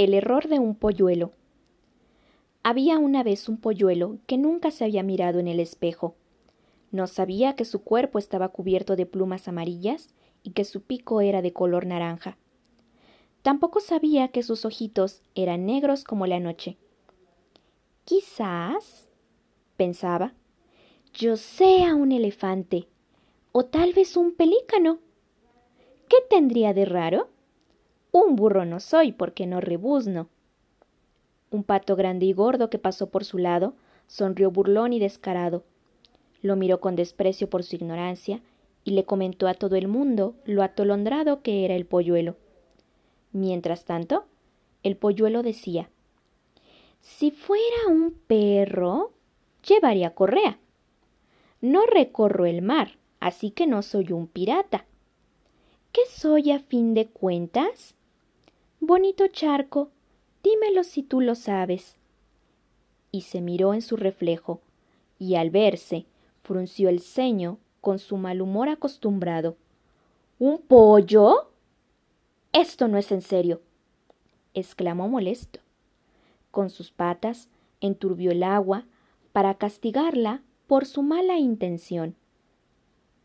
El error de un polluelo. Había una vez un polluelo que nunca se había mirado en el espejo. No sabía que su cuerpo estaba cubierto de plumas amarillas y que su pico era de color naranja. Tampoco sabía que sus ojitos eran negros como la noche. Quizás, pensaba, yo sea un elefante o tal vez un pelícano. ¿Qué tendría de raro? Un burro no soy porque no rebuzno. Un pato grande y gordo que pasó por su lado sonrió burlón y descarado. Lo miró con desprecio por su ignorancia y le comentó a todo el mundo lo atolondrado que era el polluelo. Mientras tanto, el polluelo decía Si fuera un perro, llevaría correa. No recorro el mar, así que no soy un pirata. ¿Qué soy a fin de cuentas? Bonito charco, dímelo si tú lo sabes. Y se miró en su reflejo, y al verse, frunció el ceño con su mal humor acostumbrado. ¿Un pollo? Esto no es en serio, exclamó molesto. Con sus patas enturbió el agua para castigarla por su mala intención.